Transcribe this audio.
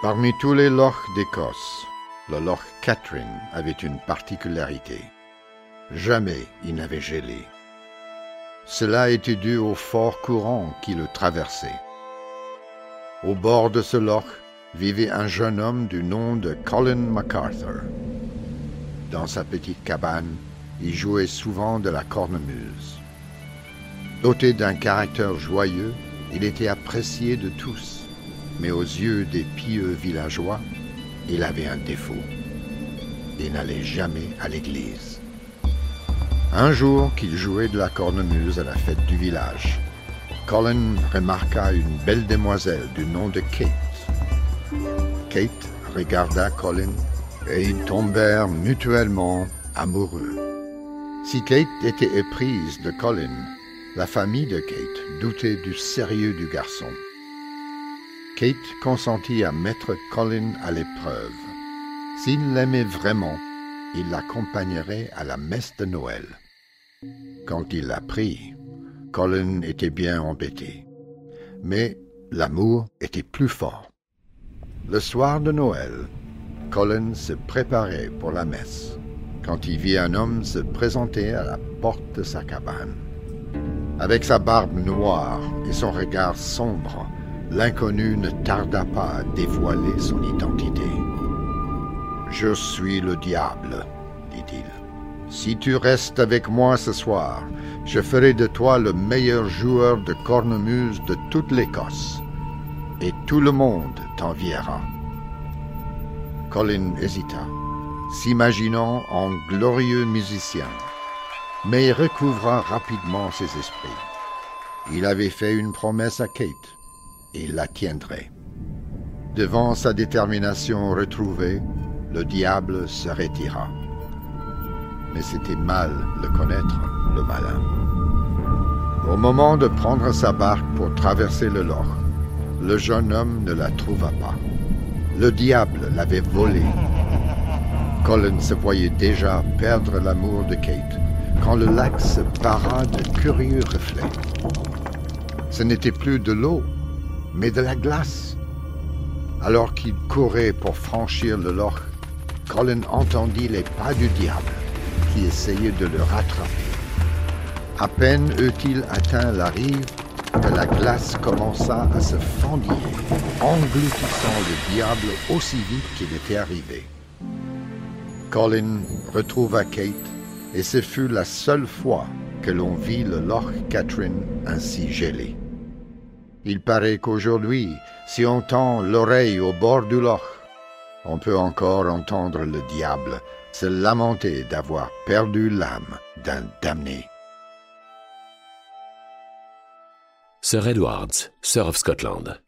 Parmi tous les lochs d'Écosse, le loch Catherine avait une particularité. Jamais il n'avait gelé. Cela était dû au fort courant qui le traversait. Au bord de ce loch vivait un jeune homme du nom de Colin MacArthur. Dans sa petite cabane, il jouait souvent de la cornemuse. Doté d'un caractère joyeux, il était apprécié de tous, mais aux yeux des pieux villageois, il avait un défaut. Il n'allait jamais à l'église. Un jour qu'il jouait de la cornemuse à la fête du village, Colin remarqua une belle demoiselle du nom de Kate. Kate regarda Colin et ils tombèrent mutuellement amoureux. Si Kate était éprise de Colin, la famille de Kate doutait du sérieux du garçon. Kate consentit à mettre Colin à l'épreuve. S'il l'aimait vraiment, il l'accompagnerait à la messe de Noël. Quand il l'apprit, Colin était bien embêté. Mais l'amour était plus fort. Le soir de Noël, Colin se préparait pour la messe quand il vit un homme se présenter à la porte de sa cabane. Avec sa barbe noire et son regard sombre, l'inconnu ne tarda pas à dévoiler son identité. Je suis le diable, dit-il. Si tu restes avec moi ce soir, je ferai de toi le meilleur joueur de cornemuse de toute l'Écosse, et tout le monde t'enviera. Colin hésita, s'imaginant en glorieux musicien, mais il recouvra rapidement ses esprits. Il avait fait une promesse à Kate, et la tiendrait. Devant sa détermination retrouvée, le diable se retira. Mais c'était mal de connaître le malin. Au moment de prendre sa barque pour traverser le Loch, le jeune homme ne la trouva pas. Le diable l'avait volée. Colin se voyait déjà perdre l'amour de Kate quand le lac se para de curieux reflets. Ce n'était plus de l'eau, mais de la glace. Alors qu'il courait pour franchir le loch, Colin entendit les pas du diable qui essayait de le rattraper. À peine eut-il atteint la rive que la glace commença à se fendiller, engloutissant le diable aussi vite qu'il était arrivé. Colin retrouva Kate et ce fut la seule fois que l'on vit le Loch Catherine ainsi gelé. Il paraît qu'aujourd'hui, si on tend l'oreille au bord du loch, on peut encore entendre le diable se lamenter d'avoir perdu l'âme d'un damné. Sir Edwards, Sir of Scotland.